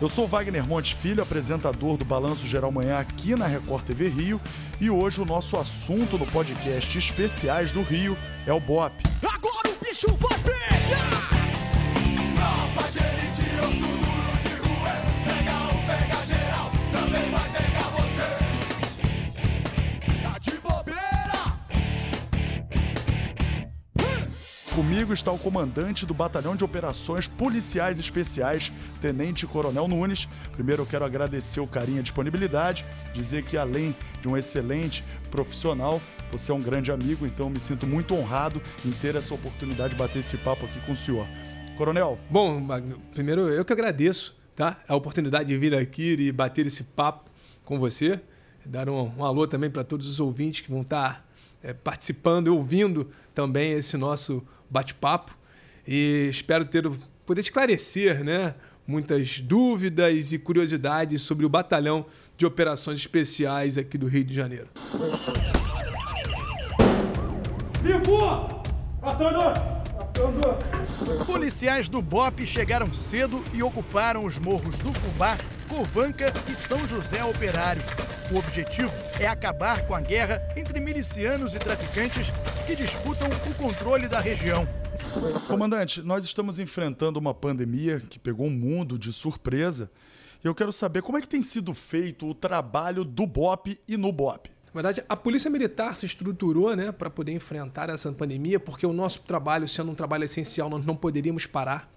Eu sou Wagner Montes Filho, apresentador do Balanço Geral Manhã aqui na Record TV Rio, e hoje o nosso assunto no podcast Especiais do Rio é o BOP. Agora o bicho vai pegar! Comigo está o comandante do Batalhão de Operações Policiais Especiais, Tenente Coronel Nunes. Primeiro eu quero agradecer o carinho e a disponibilidade, dizer que além de um excelente profissional, você é um grande amigo, então me sinto muito honrado em ter essa oportunidade de bater esse papo aqui com o senhor. Coronel. Bom, Magno, primeiro eu que agradeço, tá? A oportunidade de vir aqui e bater esse papo com você. Dar um, um alô também para todos os ouvintes que vão estar é, participando e ouvindo também esse nosso bate-papo e espero ter poder esclarecer, né, muitas dúvidas e curiosidades sobre o batalhão de operações especiais aqui do Rio de Janeiro. Vivo! Passando! Policiais do BOP chegaram cedo e ocuparam os morros do Fubá, Covanca e São José Operário. O objetivo é acabar com a guerra entre milicianos e traficantes que disputam o controle da região. Comandante, nós estamos enfrentando uma pandemia que pegou o mundo de surpresa. E eu quero saber como é que tem sido feito o trabalho do BOP e no BOP. Na verdade, a Polícia Militar se estruturou né, para poder enfrentar essa pandemia, porque o nosso trabalho, sendo um trabalho essencial, nós não poderíamos parar.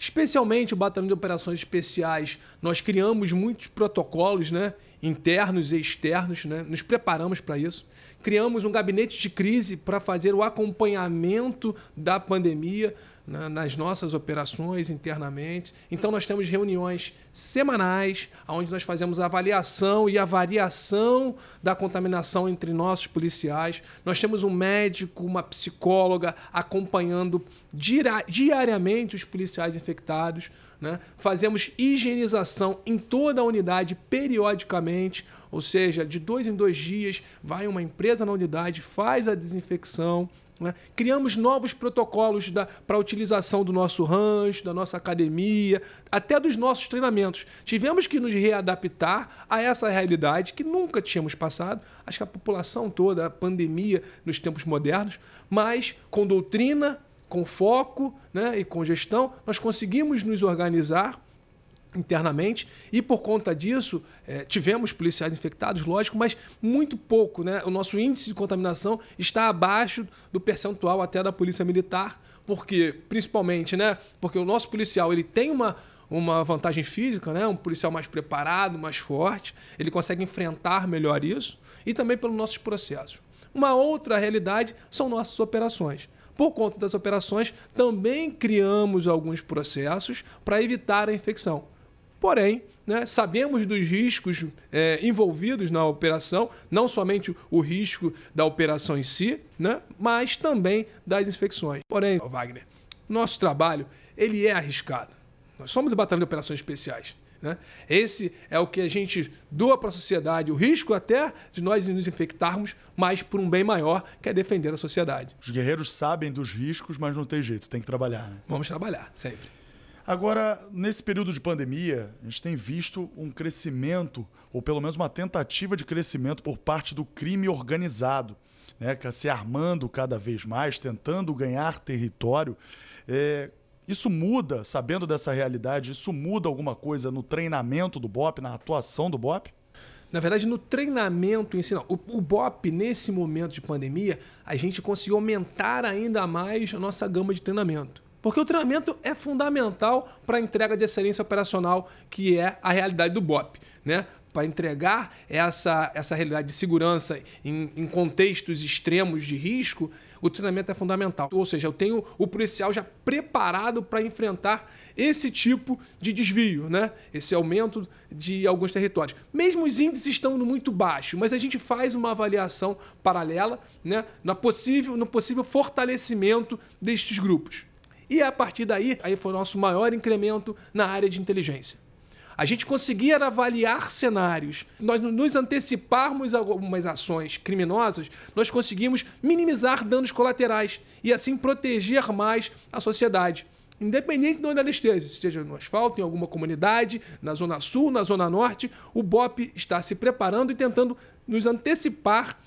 Especialmente o Batalhão de Operações Especiais, nós criamos muitos protocolos né, internos e externos, né, nos preparamos para isso. Criamos um gabinete de crise para fazer o acompanhamento da pandemia, né, nas nossas operações internamente. Então nós temos reuniões semanais, onde nós fazemos a avaliação e a variação da contaminação entre nossos policiais. Nós temos um médico, uma psicóloga acompanhando diariamente os policiais infectados. Né? Fazemos higienização em toda a unidade periodicamente, ou seja, de dois em dois dias vai uma empresa na unidade, faz a desinfecção. Né? Criamos novos protocolos para a utilização do nosso rancho, da nossa academia, até dos nossos treinamentos. Tivemos que nos readaptar a essa realidade que nunca tínhamos passado. Acho que a população toda, a pandemia nos tempos modernos, mas com doutrina, com foco né, e com gestão, nós conseguimos nos organizar internamente e por conta disso é, tivemos policiais infectados, lógico, mas muito pouco, né? O nosso índice de contaminação está abaixo do percentual até da polícia militar, porque principalmente, né? Porque o nosso policial ele tem uma uma vantagem física, né? Um policial mais preparado, mais forte, ele consegue enfrentar melhor isso e também pelos nossos processos. Uma outra realidade são nossas operações. Por conta das operações, também criamos alguns processos para evitar a infecção. Porém, né, sabemos dos riscos é, envolvidos na operação, não somente o risco da operação em si, né, mas também das infecções. Porém, Wagner, nosso trabalho ele é arriscado. Nós somos o batalhão de operações especiais. Né? Esse é o que a gente doa para a sociedade, o risco até de nós nos infectarmos, mas por um bem maior, que é defender a sociedade. Os guerreiros sabem dos riscos, mas não tem jeito, tem que trabalhar. Né? Vamos trabalhar, sempre. Agora, nesse período de pandemia, a gente tem visto um crescimento, ou pelo menos uma tentativa de crescimento por parte do crime organizado, né, se armando cada vez mais, tentando ganhar território. É, isso muda, sabendo dessa realidade, isso muda alguma coisa no treinamento do BOP, na atuação do BOP? Na verdade, no treinamento em si, não. O, o BOP, nesse momento de pandemia, a gente conseguiu aumentar ainda mais a nossa gama de treinamento. Porque o treinamento é fundamental para a entrega de excelência operacional, que é a realidade do BOP. Né? Para entregar essa, essa realidade de segurança em, em contextos extremos de risco, o treinamento é fundamental. Ou seja, eu tenho o policial já preparado para enfrentar esse tipo de desvio, né? esse aumento de alguns territórios. Mesmo os índices estando muito baixos, mas a gente faz uma avaliação paralela né? no, possível, no possível fortalecimento destes grupos. E a partir daí, aí foi o nosso maior incremento na área de inteligência. A gente conseguia avaliar cenários, nós nos anteciparmos algumas ações criminosas, nós conseguimos minimizar danos colaterais e assim proteger mais a sociedade. independente de onde ela esteja, esteja no asfalto, em alguma comunidade, na Zona Sul, na Zona Norte, o BOP está se preparando e tentando nos antecipar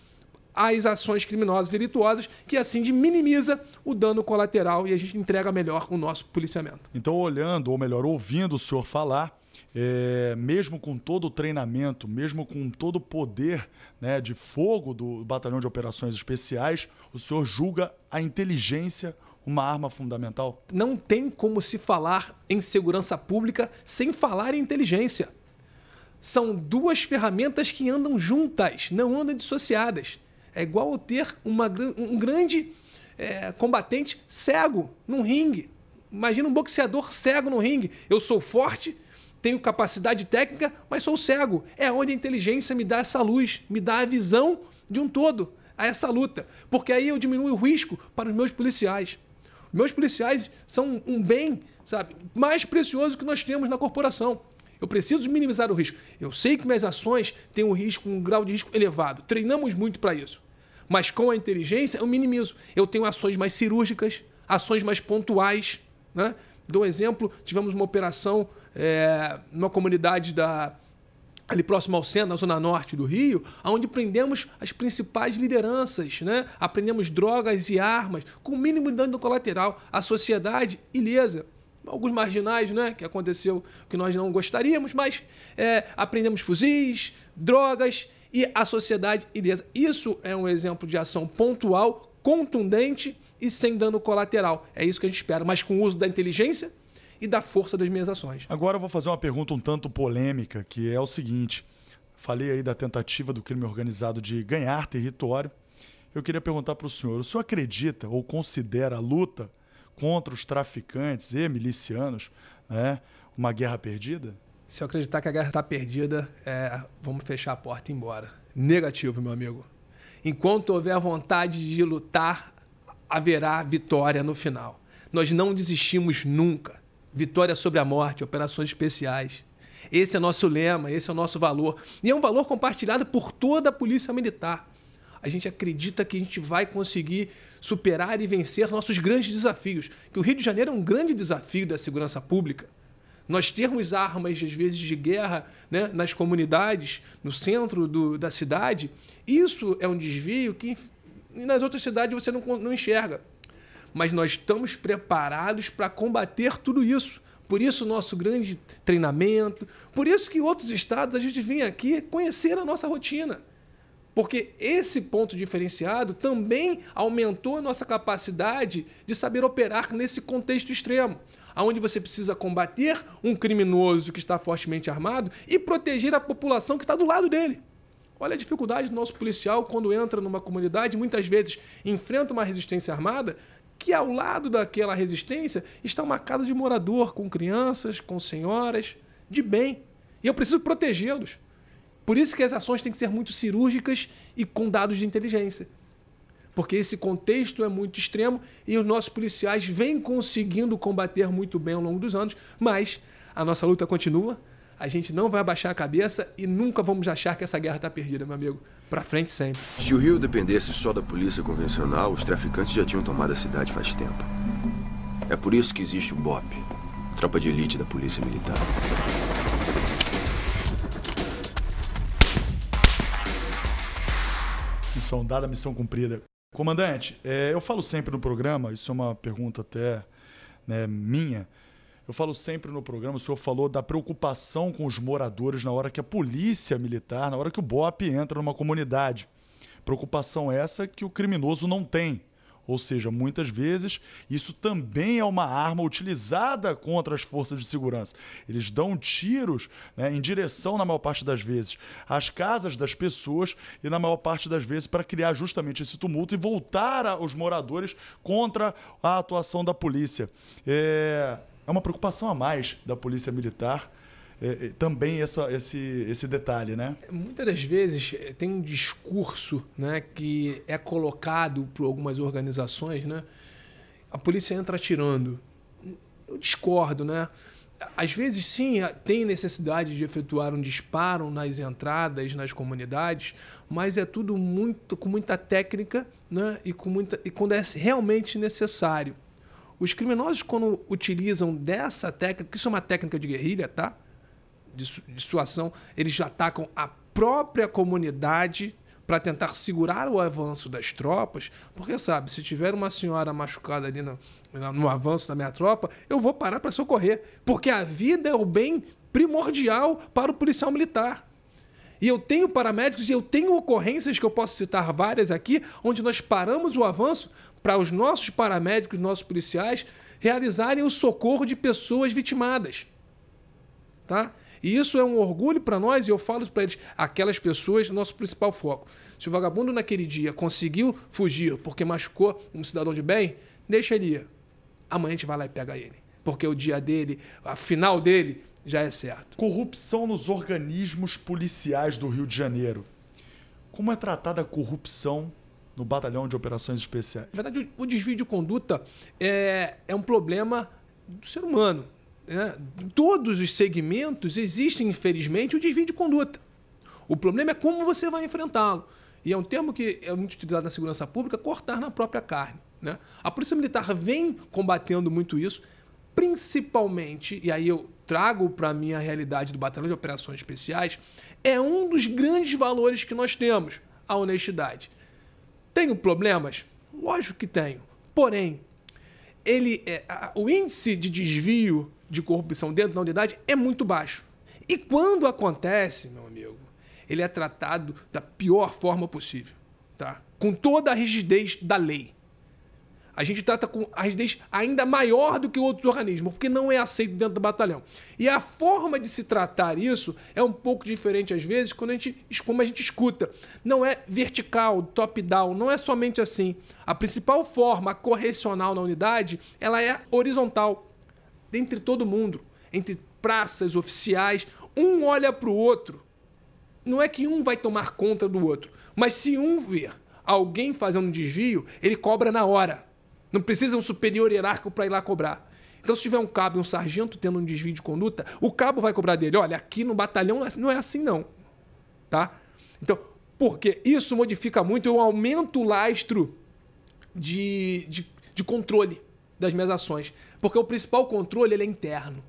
às ações criminosas, delituosas, que assim minimiza o dano colateral e a gente entrega melhor o nosso policiamento. Então, olhando, ou melhor, ouvindo o senhor falar, é, mesmo com todo o treinamento, mesmo com todo o poder né, de fogo do Batalhão de Operações Especiais, o senhor julga a inteligência uma arma fundamental? Não tem como se falar em segurança pública sem falar em inteligência. São duas ferramentas que andam juntas, não andam dissociadas. É igual ter uma, um grande é, combatente cego num ringue. Imagina um boxeador cego no ringue. Eu sou forte, tenho capacidade técnica, mas sou cego. É onde a inteligência me dá essa luz, me dá a visão de um todo a essa luta. Porque aí eu diminuo o risco para os meus policiais. Meus policiais são um bem, sabe, mais precioso que nós temos na corporação. Eu preciso minimizar o risco. Eu sei que minhas ações têm um risco, um grau de risco elevado. Treinamos muito para isso. Mas com a inteligência eu minimizo. Eu tenho ações mais cirúrgicas, ações mais pontuais. Né? Dou um exemplo: tivemos uma operação é, numa comunidade da, ali próximo ao centro, na zona norte do Rio, onde prendemos as principais lideranças, né? Aprendemos drogas e armas com o mínimo de dano colateral à sociedade ilesa. Alguns marginais, né? Que aconteceu que nós não gostaríamos, mas é, aprendemos fuzis, drogas e a sociedade ilesa. Isso é um exemplo de ação pontual, contundente e sem dano colateral. É isso que a gente espera, mas com o uso da inteligência e da força das minhas ações. Agora eu vou fazer uma pergunta um tanto polêmica, que é o seguinte: falei aí da tentativa do crime organizado de ganhar território. Eu queria perguntar para o senhor: o senhor acredita ou considera a luta contra os traficantes e milicianos né, uma guerra perdida? Se eu acreditar que a guerra está perdida, é, vamos fechar a porta e ir embora. Negativo, meu amigo. Enquanto houver vontade de lutar, haverá vitória no final. Nós não desistimos nunca vitória sobre a morte, operações especiais. Esse é nosso lema, esse é o nosso valor. E é um valor compartilhado por toda a Polícia Militar. A gente acredita que a gente vai conseguir superar e vencer nossos grandes desafios. Que o Rio de Janeiro é um grande desafio da segurança pública. Nós termos armas, às vezes, de guerra né, nas comunidades, no centro do, da cidade, isso é um desvio que nas outras cidades você não, não enxerga mas nós estamos preparados para combater tudo isso. Por isso, nosso grande treinamento, por isso que outros estados a gente vinha aqui conhecer a nossa rotina. Porque esse ponto diferenciado também aumentou a nossa capacidade de saber operar nesse contexto extremo, onde você precisa combater um criminoso que está fortemente armado e proteger a população que está do lado dele. Olha a dificuldade do nosso policial quando entra numa comunidade, muitas vezes enfrenta uma resistência armada, que ao lado daquela resistência está uma casa de morador com crianças, com senhoras, de bem. E eu preciso protegê-los. Por isso que as ações têm que ser muito cirúrgicas e com dados de inteligência. Porque esse contexto é muito extremo e os nossos policiais vêm conseguindo combater muito bem ao longo dos anos, mas a nossa luta continua a gente não vai abaixar a cabeça e nunca vamos achar que essa guerra está perdida, meu amigo. Para frente sempre. Se o Rio dependesse só da polícia convencional, os traficantes já tinham tomado a cidade faz tempo. É por isso que existe o BOP, tropa de elite da Polícia Militar. Missão dada, missão cumprida. Comandante, é, eu falo sempre no programa, isso é uma pergunta até né, minha. Eu falo sempre no programa, o senhor falou da preocupação com os moradores na hora que a polícia militar, na hora que o BOP entra numa comunidade. Preocupação essa que o criminoso não tem. Ou seja, muitas vezes isso também é uma arma utilizada contra as forças de segurança. Eles dão tiros né, em direção, na maior parte das vezes, às casas das pessoas e, na maior parte das vezes, para criar justamente esse tumulto e voltar os moradores contra a atuação da polícia. É é uma preocupação a mais da polícia militar. É, é, também essa, esse, esse detalhe, né? Muitas das vezes é, tem um discurso né, que é colocado por algumas organizações, né? A polícia entra atirando. Eu discordo, né? Às vezes, sim, tem necessidade de efetuar um disparo nas entradas, nas comunidades, mas é tudo muito com muita técnica né? e, com muita, e quando é realmente necessário. Os criminosos, quando utilizam dessa técnica, que isso é uma técnica de guerrilha, tá? De, sua ação, eles atacam a própria comunidade para tentar segurar o avanço das tropas, porque sabe, se tiver uma senhora machucada ali no, no avanço da minha tropa, eu vou parar para socorrer, porque a vida é o bem primordial para o policial militar. E eu tenho paramédicos e eu tenho ocorrências que eu posso citar várias aqui, onde nós paramos o avanço para os nossos paramédicos, nossos policiais, realizarem o socorro de pessoas vitimadas. Tá? E isso é um orgulho para nós, e eu falo para eles, aquelas pessoas, nosso principal foco. Se o vagabundo naquele dia conseguiu fugir porque machucou um cidadão de bem, deixa ele ir. Amanhã a gente vai lá e pega ele. Porque o dia dele, a final dele, já é certo. Corrupção nos organismos policiais do Rio de Janeiro. Como é tratada a corrupção no Batalhão de Operações Especiais? Na verdade, o desvio de conduta é, é um problema do ser humano. Né? Em todos os segmentos existem, infelizmente, o desvio de conduta. O problema é como você vai enfrentá-lo. E é um termo que é muito utilizado na segurança pública, cortar na própria carne. Né? A Polícia Militar vem combatendo muito isso, principalmente, e aí eu trago para a minha realidade do Batalhão de Operações Especiais, é um dos grandes valores que nós temos, a honestidade. Tenho problemas? Lógico que tenho. Porém, ele é, o índice de desvio de corrupção dentro da unidade é muito baixo. E quando acontece, meu amigo, ele é tratado da pior forma possível, tá? Com toda a rigidez da lei a gente trata com a rigidez ainda maior do que outros organismos, porque não é aceito dentro do batalhão. E a forma de se tratar isso é um pouco diferente às vezes quando a gente, como a gente escuta. Não é vertical, top-down, não é somente assim. A principal forma correcional na unidade, ela é horizontal, entre todo mundo, entre praças, oficiais, um olha para o outro. Não é que um vai tomar conta do outro, mas se um ver alguém fazendo um desvio, ele cobra na hora. Não precisa um superior hierárquico para ir lá cobrar. Então, se tiver um cabo e um sargento tendo um desvio de conduta, o cabo vai cobrar dele. Olha, aqui no batalhão não é assim, não. Tá? Então, porque isso modifica muito, eu aumento o lastro de, de, de controle das minhas ações. Porque o principal controle ele é interno.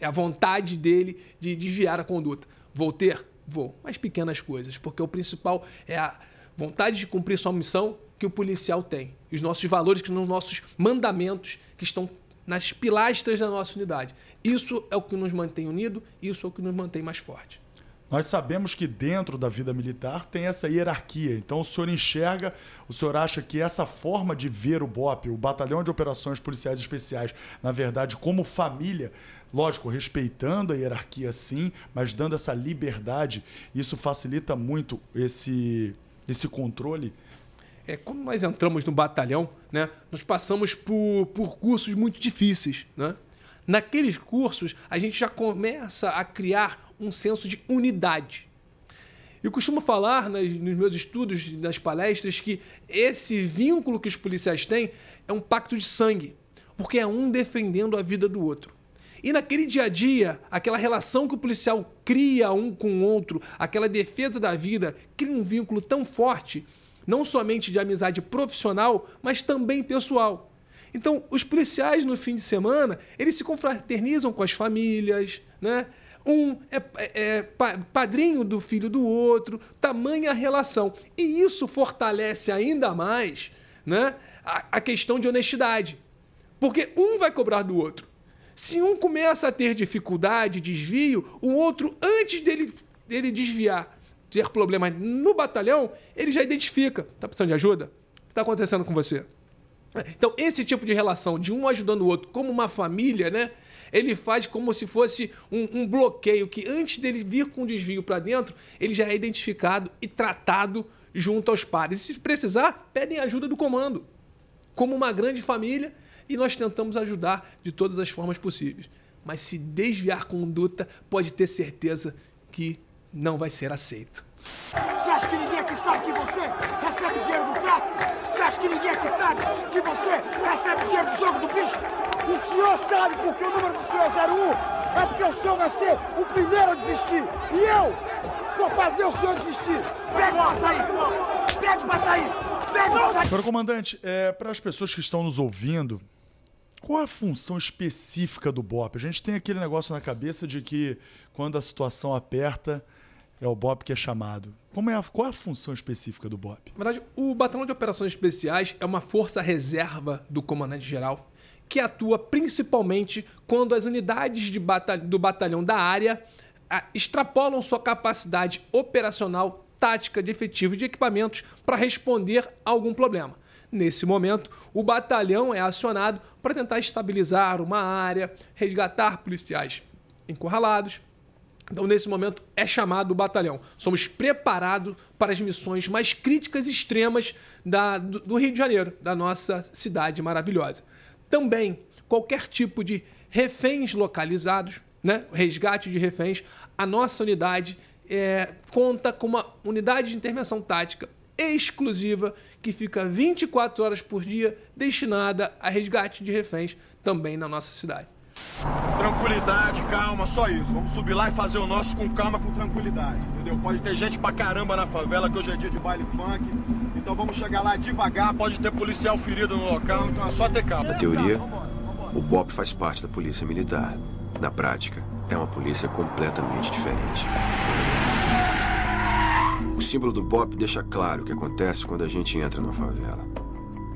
É a vontade dele de desviar a conduta. Vou ter? Vou. Mas pequenas coisas. Porque o principal é a vontade de cumprir sua missão que o policial tem. Os nossos valores, que são os nossos mandamentos, que estão nas pilastras da nossa unidade. Isso é o que nos mantém unido, isso é o que nos mantém mais forte. Nós sabemos que dentro da vida militar tem essa hierarquia. Então o senhor enxerga, o senhor acha que essa forma de ver o BOP, o Batalhão de Operações Policiais Especiais, na verdade, como família, lógico, respeitando a hierarquia sim, mas dando essa liberdade, isso facilita muito esse, esse controle é, quando nós entramos no batalhão, né, nós passamos por, por cursos muito difíceis. Né? Naqueles cursos, a gente já começa a criar um senso de unidade. Eu costumo falar nas, nos meus estudos, nas palestras, que esse vínculo que os policiais têm é um pacto de sangue, porque é um defendendo a vida do outro. E naquele dia a dia, aquela relação que o policial cria um com o outro, aquela defesa da vida, cria um vínculo tão forte não somente de amizade profissional, mas também pessoal. Então, os policiais no fim de semana, eles se confraternizam com as famílias, né? Um é, é, é padrinho do filho do outro, tamanha relação. E isso fortalece ainda mais né, a, a questão de honestidade. Porque um vai cobrar do outro. Se um começa a ter dificuldade, desvio, o outro, antes dele, dele desviar, ter problemas no batalhão, ele já identifica. Está precisando de ajuda? O que está acontecendo com você? Então, esse tipo de relação de um ajudando o outro, como uma família, né? Ele faz como se fosse um, um bloqueio que antes dele vir com desvio para dentro, ele já é identificado e tratado junto aos pares. E se precisar, pedem ajuda do comando, como uma grande família, e nós tentamos ajudar de todas as formas possíveis. Mas se desviar conduta, pode ter certeza que não vai ser aceito. Você acha que ninguém aqui sabe que você recebe dinheiro do tráfico? Acha que ninguém aqui sabe que você recebe dinheiro do jogo do bicho? O senhor sabe porque o número do senhor é 01? É porque o senhor vai ser o primeiro a desistir. E eu vou fazer o senhor desistir. Pede pra sair. Pede pra sair. Pede pra sair. Agora, comandante, é, para as pessoas que estão nos ouvindo Qual a função específica do BOP? A gente tem aquele negócio na cabeça de que quando a situação aperta, é o BOP que é chamado. Como é a, qual é a função específica do BOP? Na verdade, o Batalhão de Operações Especiais é uma força reserva do comandante-geral que atua principalmente quando as unidades do batalhão da área ah, extrapolam sua capacidade operacional, tática de efetivo e de equipamentos para responder a algum problema. Nesse momento, o batalhão é acionado para tentar estabilizar uma área, resgatar policiais encurralados. Então, nesse momento, é chamado o batalhão. Somos preparados para as missões mais críticas e extremas da, do, do Rio de Janeiro, da nossa cidade maravilhosa. Também, qualquer tipo de reféns localizados, né? resgate de reféns, a nossa unidade é, conta com uma unidade de intervenção tática exclusiva que fica 24 horas por dia destinada a resgate de reféns também na nossa cidade. Tranquilidade, calma, só isso. Vamos subir lá e fazer o nosso com calma, com tranquilidade, entendeu? Pode ter gente pra caramba na favela, que hoje é dia de baile funk. Então vamos chegar lá devagar, pode ter policial ferido no local, então é só ter calma. Na teoria, o BOP faz parte da polícia militar. Na prática, é uma polícia completamente diferente. O símbolo do BOP deixa claro o que acontece quando a gente entra na favela.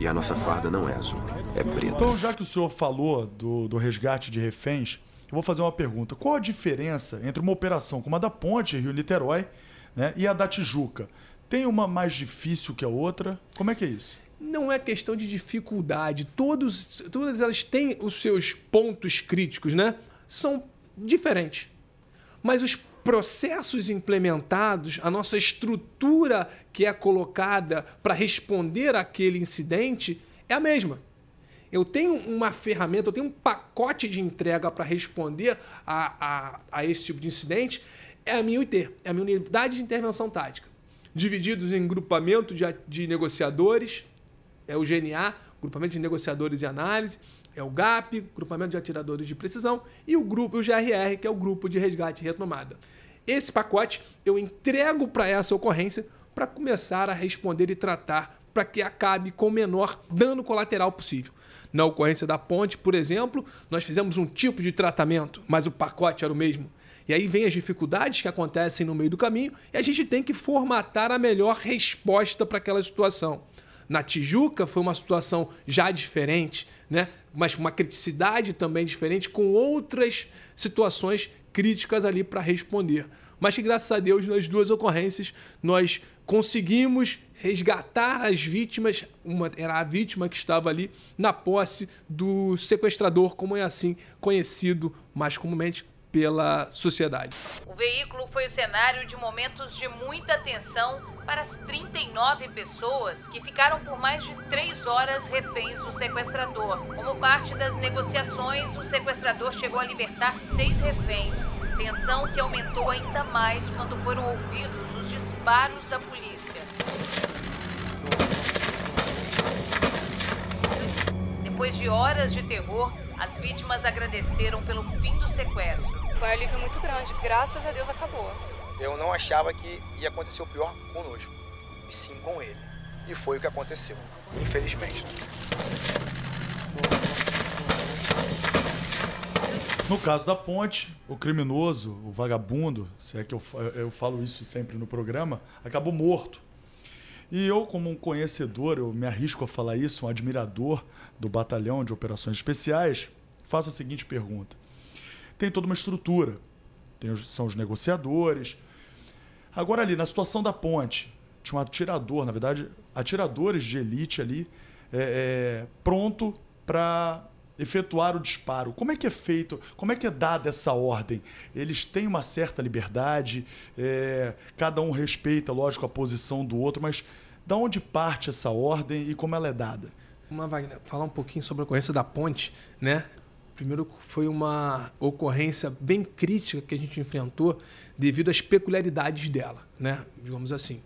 E a nossa farda não é azul, é preta. Então, já que o senhor falou do, do resgate de reféns, eu vou fazer uma pergunta. Qual a diferença entre uma operação como a da Ponte, Rio-Niterói, né, e a da Tijuca? Tem uma mais difícil que a outra? Como é que é isso? Não é questão de dificuldade. Todos, todas elas têm os seus pontos críticos, né? São diferentes. Mas os processos implementados, a nossa estrutura que é colocada para responder àquele incidente é a mesma. Eu tenho uma ferramenta, eu tenho um pacote de entrega para responder a, a, a, esse tipo de incidente, é a minha UIT, é a minha unidade de intervenção tática. Divididos em grupamento de, de negociadores, é o GNA, grupamento de negociadores e análise, é o GAP, grupamento de atiradores de precisão, e o grupo, o GRR, que é o grupo de resgate e retomada. Esse pacote eu entrego para essa ocorrência para começar a responder e tratar para que acabe com o menor dano colateral possível. Na ocorrência da ponte, por exemplo, nós fizemos um tipo de tratamento, mas o pacote era o mesmo. E aí vem as dificuldades que acontecem no meio do caminho e a gente tem que formatar a melhor resposta para aquela situação. Na Tijuca foi uma situação já diferente, né? mas uma criticidade também diferente, com outras situações críticas ali para responder. Mas que, graças a Deus, nas duas ocorrências, nós conseguimos resgatar as vítimas. Uma era a vítima que estava ali na posse do sequestrador, como é assim conhecido mais comumente pela sociedade. O veículo foi o cenário de momentos de muita tensão para as 39 pessoas que ficaram por mais de três horas reféns do sequestrador. Como parte das negociações, o sequestrador chegou a libertar seis reféns. Tensão que aumentou ainda mais quando foram ouvidos os disparos da polícia. Depois de horas de terror, as vítimas agradeceram pelo fim do sequestro. Foi um alívio muito grande. Graças a Deus acabou. Eu não achava que ia acontecer o pior conosco, e sim com ele. E foi o que aconteceu, infelizmente. No caso da ponte, o criminoso, o vagabundo, se é que eu, eu falo isso sempre no programa, acabou morto. E eu, como um conhecedor, eu me arrisco a falar isso, um admirador do batalhão de operações especiais, faço a seguinte pergunta: tem toda uma estrutura, tem, são os negociadores. Agora, ali, na situação da ponte, tinha um atirador, na verdade, atiradores de elite ali, é, é, pronto para efetuar o disparo. Como é que é feito? Como é que é dada essa ordem? Eles têm uma certa liberdade, é, cada um respeita, lógico, a posição do outro, mas da onde parte essa ordem e como ela é dada? Uma, Wagner, falar um pouquinho sobre a ocorrência da ponte, né? Primeiro, foi uma ocorrência bem crítica que a gente enfrentou devido às peculiaridades dela, né? digamos assim.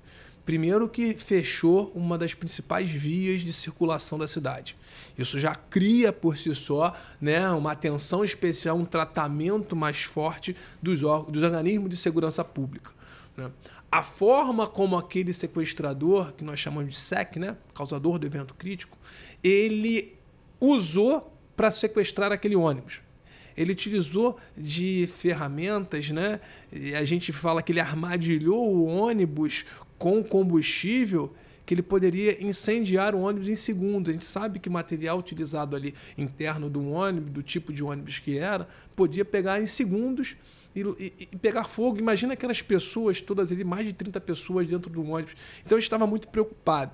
Primeiro, que fechou uma das principais vias de circulação da cidade. Isso já cria por si só né, uma atenção especial, um tratamento mais forte dos, dos organismos de segurança pública. Né? A forma como aquele sequestrador, que nós chamamos de SEC, né, causador do evento crítico, ele usou para sequestrar aquele ônibus. Ele utilizou de ferramentas, né? A gente fala que ele armadilhou o ônibus com combustível que ele poderia incendiar o ônibus em segundos. A gente sabe que material utilizado ali interno do ônibus, do tipo de ônibus que era, podia pegar em segundos e, e, e, pegar fogo. Imagina aquelas pessoas, todas ali, mais de 30 pessoas dentro do ônibus. Então ele estava muito preocupado.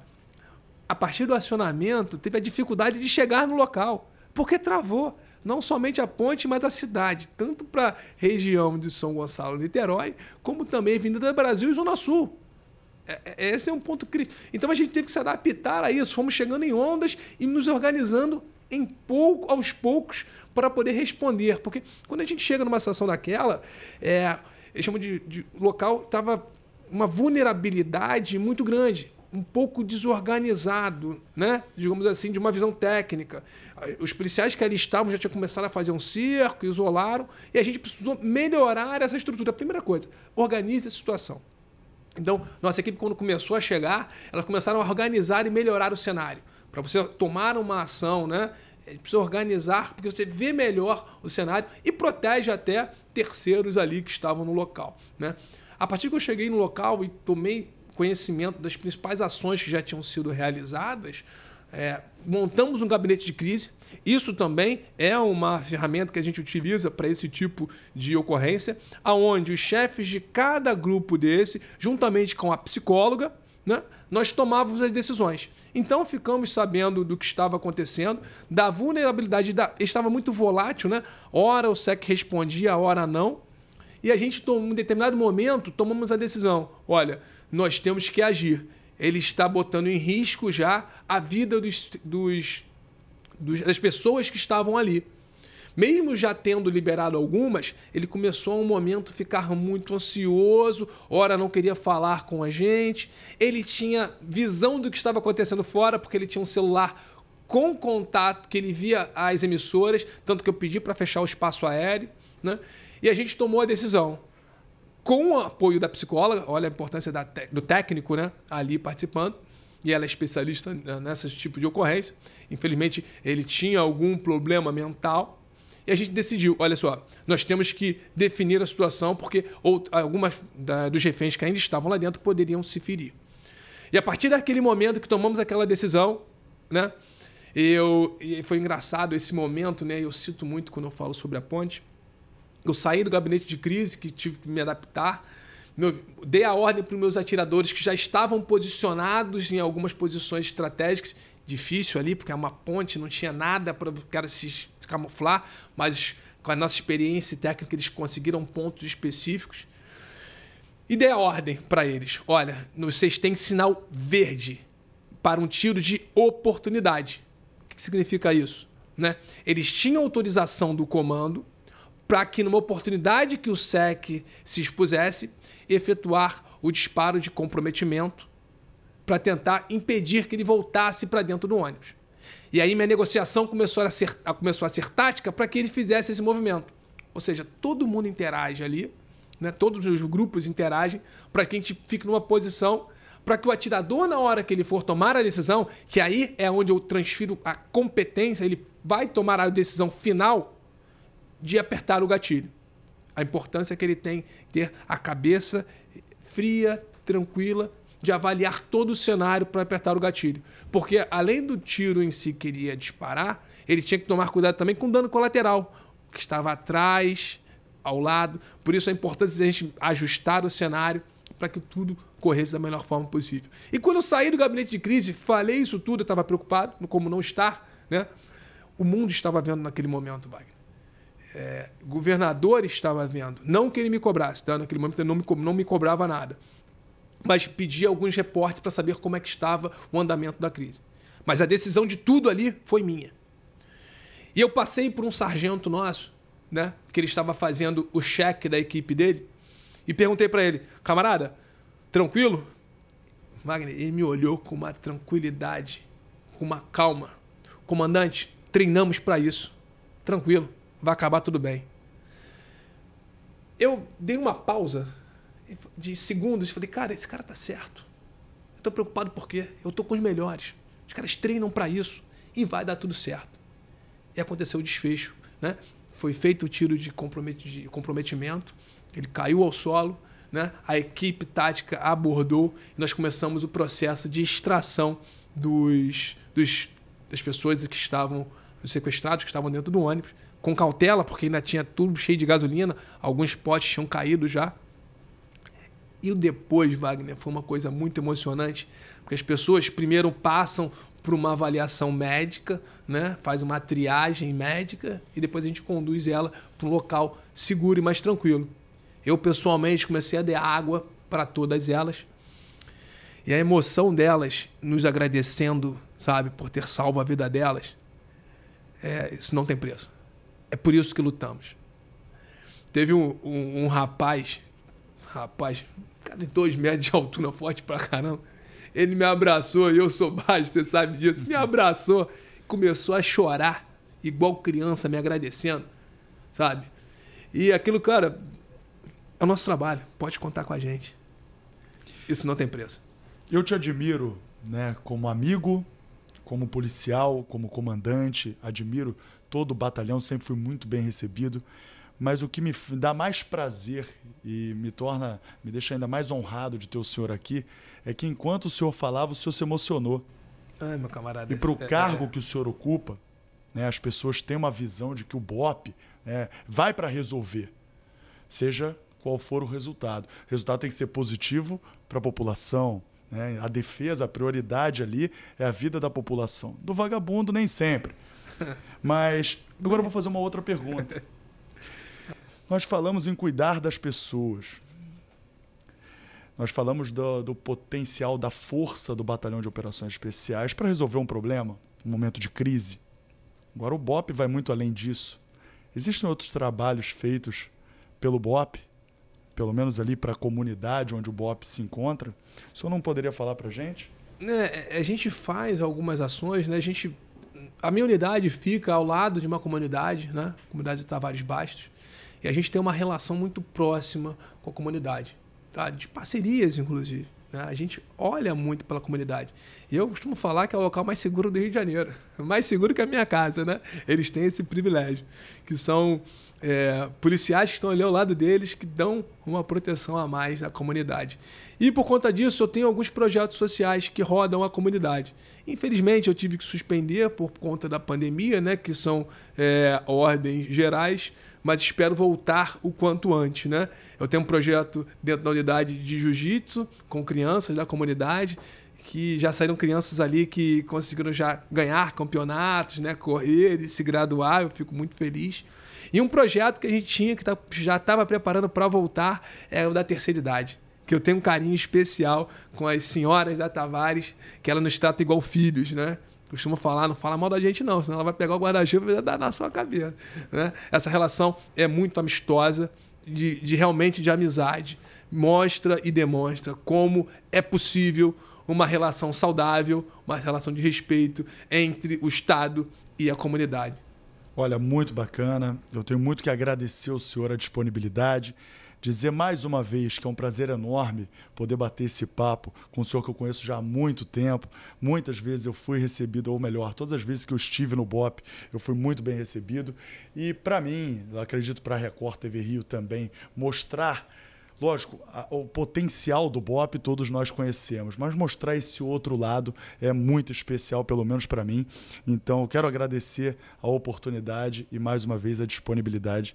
A partir do acionamento, teve a dificuldade de chegar no local, porque travou não somente a ponte, mas a cidade, tanto para a região de São Gonçalo, Niterói, como também vindo do Brasil e Zona Sul. É, é, esse é um ponto crítico. Então a gente teve que se adaptar a isso. Fomos chegando em ondas e nos organizando em pouco, aos poucos, para poder responder. Porque quando a gente chega numa situação daquela, é, chamam de, de local, estava uma vulnerabilidade muito grande um pouco desorganizado, né? digamos assim, de uma visão técnica. Os policiais que ali estavam já tinham começado a fazer um cerco, isolaram, e a gente precisou melhorar essa estrutura. Primeira coisa, organize a situação. Então, nossa equipe, quando começou a chegar, elas começaram a organizar e melhorar o cenário. Para você tomar uma ação, né? É, precisa organizar, porque você vê melhor o cenário e protege até terceiros ali que estavam no local. Né? A partir que eu cheguei no local e tomei conhecimento das principais ações que já tinham sido realizadas, é, montamos um gabinete de crise. Isso também é uma ferramenta que a gente utiliza para esse tipo de ocorrência, aonde os chefes de cada grupo desse, juntamente com a psicóloga, né, nós tomávamos as decisões. Então ficamos sabendo do que estava acontecendo, da vulnerabilidade, da, estava muito volátil, né? Ora o SEC respondia, ora não. E a gente, em um determinado momento, tomamos a decisão: olha, nós temos que agir. Ele está botando em risco já a vida dos, dos, dos, das pessoas que estavam ali. Mesmo já tendo liberado algumas, ele começou a um momento ficar muito ansioso, ora não queria falar com a gente. Ele tinha visão do que estava acontecendo fora, porque ele tinha um celular com contato que ele via as emissoras, tanto que eu pedi para fechar o espaço aéreo, né? E a gente tomou a decisão com o apoio da psicóloga, olha a importância da, do técnico né, ali participando, e ela é especialista nesse tipo de ocorrência. Infelizmente, ele tinha algum problema mental. E a gente decidiu, olha só, nós temos que definir a situação, porque algumas da, dos reféns que ainda estavam lá dentro poderiam se ferir. E a partir daquele momento que tomamos aquela decisão, né? Eu, e foi engraçado esse momento, né? Eu cito muito quando eu falo sobre a ponte. Eu saí do gabinete de crise, que tive que me adaptar. Meu, dei a ordem para os meus atiradores que já estavam posicionados em algumas posições estratégicas. Difícil ali, porque é uma ponte, não tinha nada para o cara se, se camuflar, mas com a nossa experiência técnica eles conseguiram pontos específicos. E dei a ordem para eles: olha, vocês têm sinal verde para um tiro de oportunidade. O que significa isso? Né? Eles tinham autorização do comando para que, numa oportunidade que o SEC se expusesse, efetuar o disparo de comprometimento para tentar impedir que ele voltasse para dentro do ônibus. E aí minha negociação começou a ser, começou a ser tática para que ele fizesse esse movimento. Ou seja, todo mundo interage ali, né? todos os grupos interagem para que a gente fique numa posição para que o atirador, na hora que ele for tomar a decisão, que aí é onde eu transfiro a competência, ele vai tomar a decisão final de apertar o gatilho. A importância que ele tem ter a cabeça fria, tranquila, de avaliar todo o cenário para apertar o gatilho. Porque além do tiro em si que ele ia disparar, ele tinha que tomar cuidado também com o dano colateral, que estava atrás, ao lado. Por isso a importância de a gente ajustar o cenário para que tudo corresse da melhor forma possível. E quando eu saí do gabinete de crise, falei isso tudo, eu estava preocupado, como não estar, né? O mundo estava vendo naquele momento, Wagner é, governador estava vendo. Não que ele me cobrasse, tá? naquele momento ele não me, não me cobrava nada. Mas pedia alguns reportes para saber como é que estava o andamento da crise. Mas a decisão de tudo ali foi minha. E eu passei por um sargento nosso, né, que ele estava fazendo o cheque da equipe dele, e perguntei para ele, camarada, tranquilo? Wagner, ele me olhou com uma tranquilidade, com uma calma. Comandante, treinamos para isso. Tranquilo vai acabar tudo bem. Eu dei uma pausa de segundos e falei, cara, esse cara tá certo. Eu tô preocupado porque eu tô com os melhores. Os caras treinam para isso e vai dar tudo certo. e aconteceu o desfecho. Né? Foi feito o tiro de comprometimento, ele caiu ao solo, né? a equipe tática abordou e nós começamos o processo de extração dos, dos, das pessoas que estavam os sequestrados, que estavam dentro do ônibus, com cautela, porque ainda tinha tudo cheio de gasolina, alguns potes tinham caído já. E o depois, Wagner, foi uma coisa muito emocionante, porque as pessoas primeiro passam por uma avaliação médica, né? faz uma triagem médica e depois a gente conduz ela para um local seguro e mais tranquilo. Eu, pessoalmente, comecei a dar água para todas elas. E a emoção delas nos agradecendo, sabe, por ter salvo a vida delas, é, isso não tem preço. É por isso que lutamos. Teve um, um, um rapaz, rapaz, cara de dois metros de altura, forte pra caramba. Ele me abraçou, e eu sou baixo, você sabe disso. Me abraçou, começou a chorar, igual criança, me agradecendo, sabe? E aquilo, cara, é o nosso trabalho, pode contar com a gente. Isso não tem preço. Eu te admiro, né, como amigo, como policial, como comandante, admiro todo o batalhão, sempre fui muito bem recebido. Mas o que me dá mais prazer e me torna, me deixa ainda mais honrado de ter o senhor aqui, é que enquanto o senhor falava, o senhor se emocionou. Ai, meu camarada. E para o é, cargo é... que o senhor ocupa, né, as pessoas têm uma visão de que o BOP né, vai para resolver, seja qual for o resultado. O resultado tem que ser positivo para a população, né? A defesa, a prioridade ali é a vida da população. Do vagabundo, nem sempre. Mas agora eu vou fazer uma outra pergunta. Nós falamos em cuidar das pessoas. Nós falamos do, do potencial, da força do Batalhão de Operações Especiais para resolver um problema, um momento de crise. Agora, o BOP vai muito além disso. Existem outros trabalhos feitos pelo BOP pelo menos ali para a comunidade onde o BOP se encontra. O senhor não poderia falar para a gente? É, a gente faz algumas ações, né? A gente, a minha unidade fica ao lado de uma comunidade, né? Comunidade de Tavares Bastos, e a gente tem uma relação muito próxima com a comunidade, tá? De parcerias, inclusive. Né? A gente olha muito pela comunidade. E eu costumo falar que é o local mais seguro do Rio de Janeiro, mais seguro que a minha casa, né? Eles têm esse privilégio, que são é, policiais que estão ali ao lado deles que dão uma proteção a mais à comunidade. E por conta disso, eu tenho alguns projetos sociais que rodam a comunidade. Infelizmente, eu tive que suspender por conta da pandemia, né, que são é, ordens gerais, mas espero voltar o quanto antes. Né? Eu tenho um projeto dentro da unidade de jiu-jitsu com crianças da comunidade que já saíram crianças ali que conseguiram já ganhar campeonatos, né, correr e se graduar. Eu fico muito feliz. E um projeto que a gente tinha, que tá, já estava preparando para voltar, é o da terceira idade. Que eu tenho um carinho especial com as senhoras da Tavares, que ela nos trata igual filhos, né? Costuma falar, não fala mal da gente não, senão ela vai pegar o guarda-chuva e dar na sua cabeça. Né? Essa relação é muito amistosa, de, de realmente de amizade. Mostra e demonstra como é possível uma relação saudável, uma relação de respeito entre o Estado e a comunidade. Olha, muito bacana. Eu tenho muito que agradecer ao senhor a disponibilidade. Dizer mais uma vez que é um prazer enorme poder bater esse papo com o senhor que eu conheço já há muito tempo. Muitas vezes eu fui recebido, ou melhor, todas as vezes que eu estive no BOP, eu fui muito bem recebido. E para mim, acredito para a Record TV Rio também, mostrar Lógico, a, o potencial do BOP todos nós conhecemos, mas mostrar esse outro lado é muito especial, pelo menos para mim. Então, eu quero agradecer a oportunidade e mais uma vez a disponibilidade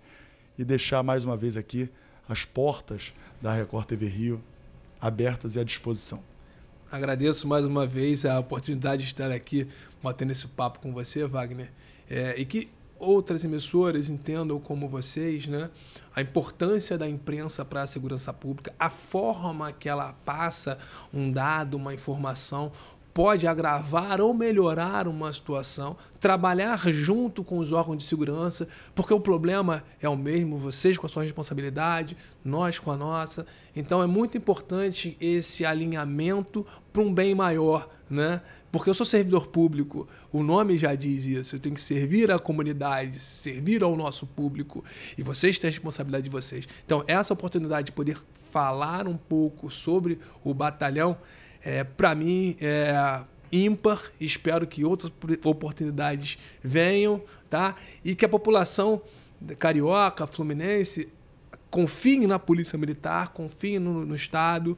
e deixar mais uma vez aqui as portas da Record TV Rio abertas e à disposição. Agradeço mais uma vez a oportunidade de estar aqui batendo esse papo com você, Wagner. É, e que outras emissoras entendam como vocês, né? A importância da imprensa para a segurança pública, a forma que ela passa um dado, uma informação, pode agravar ou melhorar uma situação, trabalhar junto com os órgãos de segurança, porque o problema é o mesmo, vocês com a sua responsabilidade, nós com a nossa. Então é muito importante esse alinhamento para um bem maior, né? Porque eu sou servidor público, o nome já diz isso. Eu tenho que servir à comunidade, servir ao nosso público. E vocês têm a responsabilidade de vocês. Então, essa oportunidade de poder falar um pouco sobre o batalhão, é, para mim, é, ímpar. Espero que outras oportunidades venham, tá? E que a população carioca, fluminense, confie na Polícia Militar, confie no, no Estado,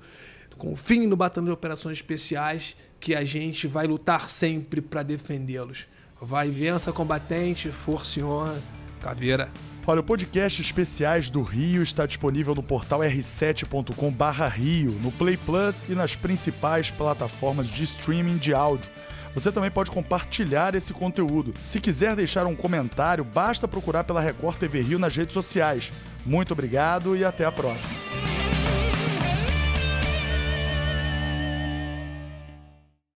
confie no Batalhão de Operações Especiais, que a gente vai lutar sempre para defendê-los. Vai, vença combatente, força e honra, caveira. Olha, o podcast Especiais do Rio está disponível no portal r7.com/rio, no Play Plus e nas principais plataformas de streaming de áudio. Você também pode compartilhar esse conteúdo. Se quiser deixar um comentário, basta procurar pela Record TV Rio nas redes sociais. Muito obrigado e até a próxima.